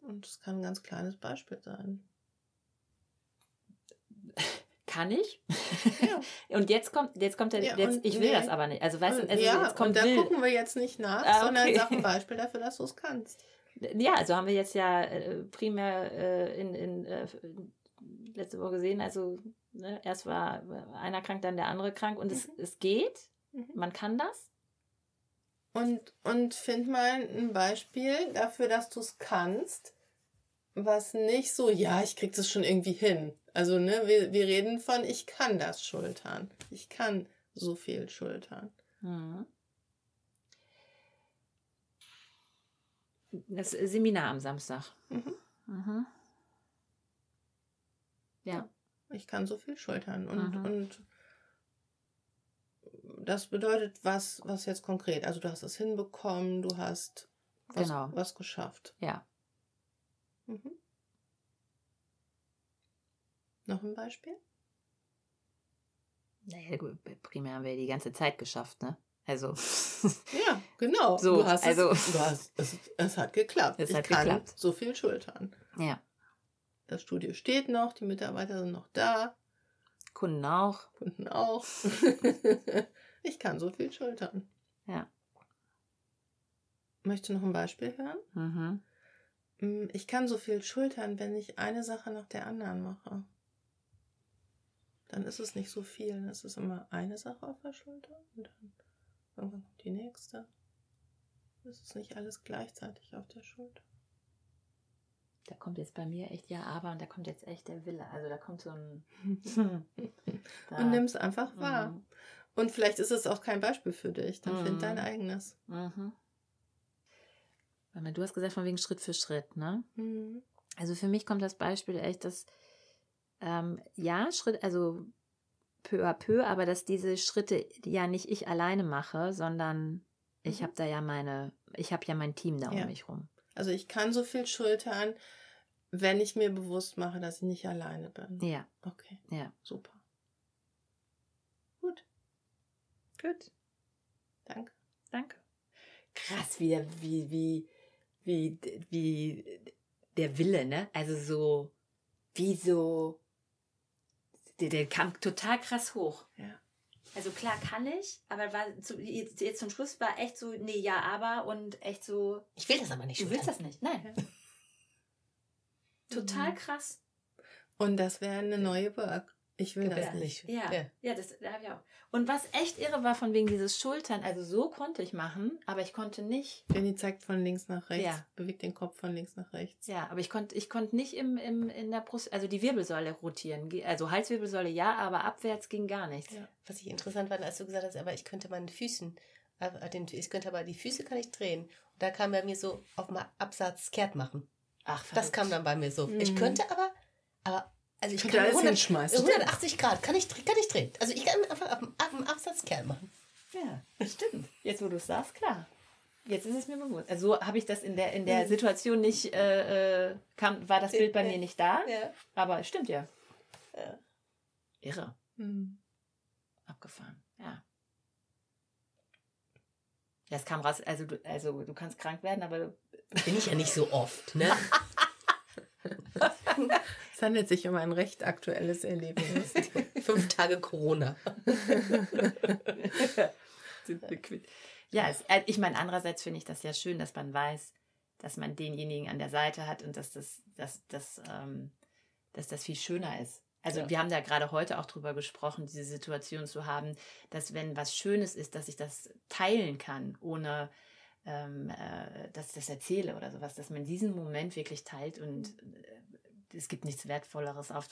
Und es kann ein ganz kleines Beispiel sein. [laughs] Kann ich? [laughs] Ja. Und jetzt kommt, jetzt kommt der, Ja, jetzt, ich will nee. das aber nicht. Also weißt du, also ja, jetzt kommt und da will. gucken wir jetzt nicht nach, Ah, sondern okay. sag ein Beispiel dafür, dass du es kannst. Ja, also haben wir jetzt ja äh, primär äh, in, in äh, letzte Woche gesehen, also ne, erst war einer krank, dann der andere krank und es, Mhm. es geht. Mhm. Man kann das. Und, und find mal ein Beispiel dafür, dass du es kannst, was nicht so, ja, ich krieg das schon irgendwie hin. Also, ne, wir, wir reden von, ich kann das schultern. Ich kann so viel schultern. Mhm. Das Seminar am Samstag. Mhm. Mhm. Ja. Ich kann so viel schultern. Und, Mhm. und das bedeutet was, was jetzt konkret? Also, du hast es hinbekommen, du hast was, Genau. was geschafft. Ja. Mhm. Noch ein Beispiel? Naja, primär haben wir die ganze Zeit geschafft, ne? Also, [laughs] Ja, genau. So, du hast also- es, du hast, es, es hat geklappt. Es ich hat kann geklappt. so viel schultern. ja. Das Studio steht noch, die Mitarbeiter sind noch da, Kunden auch. Kunden auch. [laughs] ich kann so viel schultern. Ja. Möchtest du noch ein Beispiel hören? Mhm. Mm, Ich kann so viel schultern, wenn ich eine Sache nach der anderen mache. Dann ist es nicht so viel. Dann ist es immer eine Sache auf der Schulter und dann irgendwann kommt die nächste. Es ist nicht alles gleichzeitig auf der Schulter. Da kommt jetzt bei mir echt ja, aber und da kommt jetzt echt der Wille. Also da kommt so ein. [laughs] Und nimm es einfach wahr. Mhm. Und vielleicht ist es auch kein Beispiel für dich. Dann Mhm. find dein eigenes. Mhm. Du hast gesagt, von wegen Schritt für Schritt, ne? Mhm. Also für mich kommt das Beispiel echt, dass ähm, ja, Schritt, also peu à peu, aber dass diese Schritte ja nicht ich alleine mache, sondern ich Mhm. habe da ja meine, ich habe ja mein Team da um Ja. mich rum. Also ich kann so viel schultern, wenn ich mir bewusst mache, dass ich nicht alleine bin. Ja, Okay, ja. super. Gut, Gut. danke. Danke. Krass, wie der, wie, wie, wie, wie der Wille, ne? Also so, wie so, der, der kam total krass hoch. Ja. Also klar kann ich, aber war zu, jetzt, jetzt zum Schluss war echt so, nee, ja, aber und echt so, Ich will das aber nicht du willst das nicht, nein. Total krass. Und das wäre eine neue Work. Ich will das Ja. nicht. Ja, Ja. ja, das da habe ich auch. Und was echt irre war von wegen dieses Schultern, also so konnte ich machen, aber ich konnte nicht Benny zeigt von links nach rechts, Ja. bewegt den Kopf von links nach rechts. Ja, aber ich konnte ich konnte nicht im, im, in der Brust, also die Wirbelsäule rotieren. Also Halswirbelsäule ja, aber abwärts ging gar nichts. Ja. Was ich interessant fand, als du gesagt hast, aber ich könnte meinen Füßen, äh, ich könnte aber die Füße kann ich drehen. Und da kam bei mir so auf dem Absatz kehrt machen. Ach, Das kam dann bei mir so. Ich Mhm. könnte aber, aber also ich Könnte kann alles 100, hinschmeißen. 180 Grad kann ich, kann ich drehen. Also ich kann einfach auf dem, Absatz kehrt machen. Ja, stimmt. Jetzt, wo du es sagst, klar. Jetzt ist es mir bewusst. Also so habe ich das in der, in der Situation nicht, äh, äh, kam, war das Bild bei mir nicht da, Ja. aber es stimmt ja. Ja. Irre. Hm. Abgefahren, ja. Ja, es kam raus, also du, also du kannst krank werden, aber du, Bin ich ja nicht so oft, ne? [laughs] [laughs] Es handelt sich um ein recht aktuelles Erlebnis. [laughs] Fünf Tage Corona. [laughs] Ja, es, äh, ich meine, andererseits finde ich das ja schön, dass man weiß, dass man denjenigen an der Seite hat und dass das, dass, dass, ähm, dass das viel schöner ist. Also Ja. wir haben da gerade heute auch drüber gesprochen, diese Situation zu haben, dass wenn was Schönes ist, dass ich das teilen kann, ohne ähm, äh, dass ich das erzähle oder sowas, dass man diesen Moment wirklich teilt und äh, es gibt nichts Wertvolleres auf,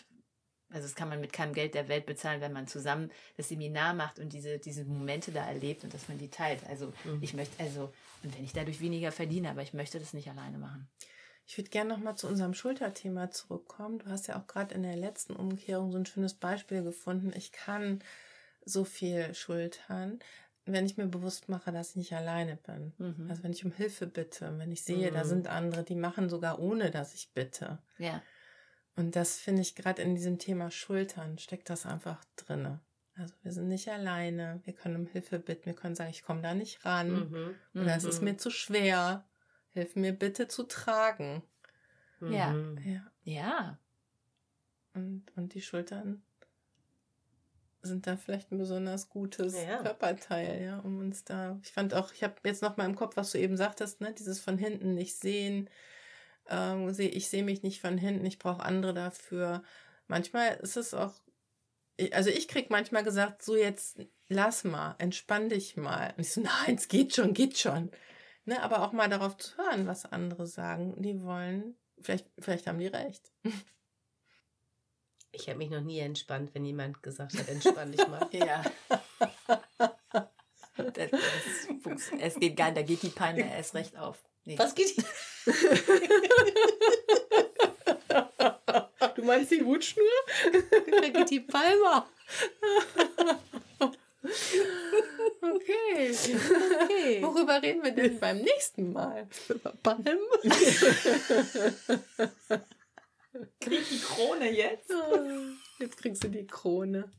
also das kann man mit keinem Geld der Welt bezahlen, wenn man zusammen das Seminar macht und diese, diese Momente da erlebt und dass man die teilt. Also Mhm. ich möchte, also, und wenn ich dadurch weniger verdiene, aber ich möchte das nicht alleine machen. Ich würde gerne nochmal zu unserem Schulterthema zurückkommen. Du hast ja auch gerade in der letzten Umkehrung so ein schönes Beispiel gefunden. Ich kann so viel schultern, wenn ich mir bewusst mache, dass ich nicht alleine bin. Mhm. Also wenn ich um Hilfe bitte, wenn ich sehe, da Mhm. sind andere, die machen sogar ohne, dass ich bitte. Ja, Und das finde ich gerade in diesem Thema Schultern steckt das einfach drinne. Also wir sind nicht alleine, wir können um Hilfe bitten, wir können sagen, ich komme da nicht ran Mhm. oder es ist Mhm. mir zu schwer, hilf mir bitte zu tragen. Ja. Ja, ja, und, und die Schultern sind da vielleicht ein besonders gutes Ja. Körperteil, ja, um uns da. Ich fand auch, ich habe jetzt noch mal im Kopf, was du eben sagtest, ne, dieses von hinten nicht sehen. Ähm, seh, ich sehe mich nicht von hinten, ich brauche andere dafür. Manchmal ist es auch also ich krieg manchmal gesagt, so jetzt lass mal, entspann dich mal. Und ich so, [laughs] nein, es geht schon, geht schon. Ne, aber auch mal darauf zu hören, was andere sagen. Die wollen, vielleicht, vielleicht haben die recht. [laughs] Ich habe mich noch nie entspannt, wenn jemand gesagt hat, entspann dich mal. [laughs] Ja. Das, das es geht gar nicht, da geht die Peine erst recht auf. Nee. Was geht hier? Du meinst die Wutschnur? Da geht die Palmer. Okay. Okay. Worüber reden wir denn beim nächsten Mal? Palm? [laughs] [laughs] Krieg die Krone jetzt? Jetzt kriegst du die Krone.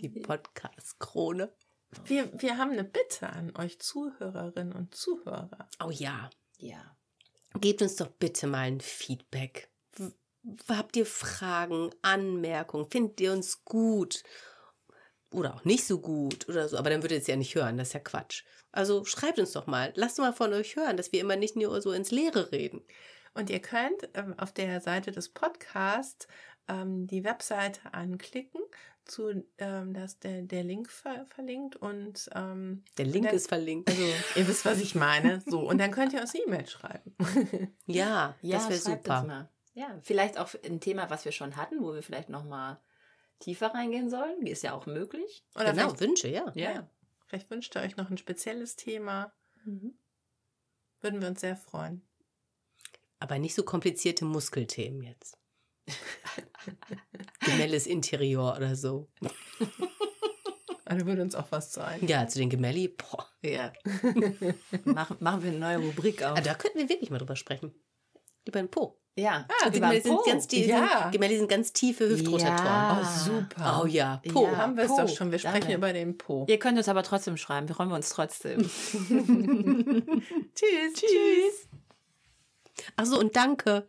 Die Podcast-Krone. Wir, wir haben eine Bitte an euch Zuhörerinnen und Zuhörer. Oh ja. Ja. Gebt uns doch bitte mal ein Feedback. W- Habt ihr Fragen, Anmerkungen? Findet ihr uns gut? Oder auch nicht so gut oder so. Aber dann würdet ihr es ja nicht hören. Das ist ja Quatsch. Also schreibt uns doch mal. Lasst mal von euch hören, dass wir immer nicht nur so ins Leere reden. Und ihr könnt ähm, auf der Seite des Podcasts ähm, die Webseite anklicken, zu, ähm, da ist der, der Link ver verlinkt und ähm, Der Link Dann- ist verlinkt. also ihr wisst, was ich meine. So, und dann könnt ihr uns eine E-Mail schreiben. Ja, Ja, das wäre super. Ja, vielleicht auch ein Thema, was wir schon hatten, wo wir vielleicht noch mal tiefer reingehen sollen. Ist ja auch möglich. Oder genau, vielleicht, Wünsche, ja. ja. vielleicht wünscht ihr euch noch ein spezielles Thema. Mhm. Würden wir uns sehr freuen. Aber nicht so komplizierte Muskelthemen jetzt. [laughs] Gemelles Interior oder so. [laughs] Also würde uns auch was sein. Ja, zu den Gemelli, boah. Ja. [laughs] machen, machen wir eine neue Rubrik auf. Ah, da könnten wir wirklich mal drüber sprechen. Über den Po. Ja. Also über Gemelli den sind ganz die, Ja. sind, Gemelli sind ganz tiefe Hüftrotatoren. Ja. Oh, super. Oh ja, Po. Ja. Haben wir es doch schon. Wir sprechen Damit. über den Po. Ihr könnt uns aber trotzdem schreiben. Wir freuen uns trotzdem. [laughs] [laughs] Tschüss. Tschüss. Ach so, und danke.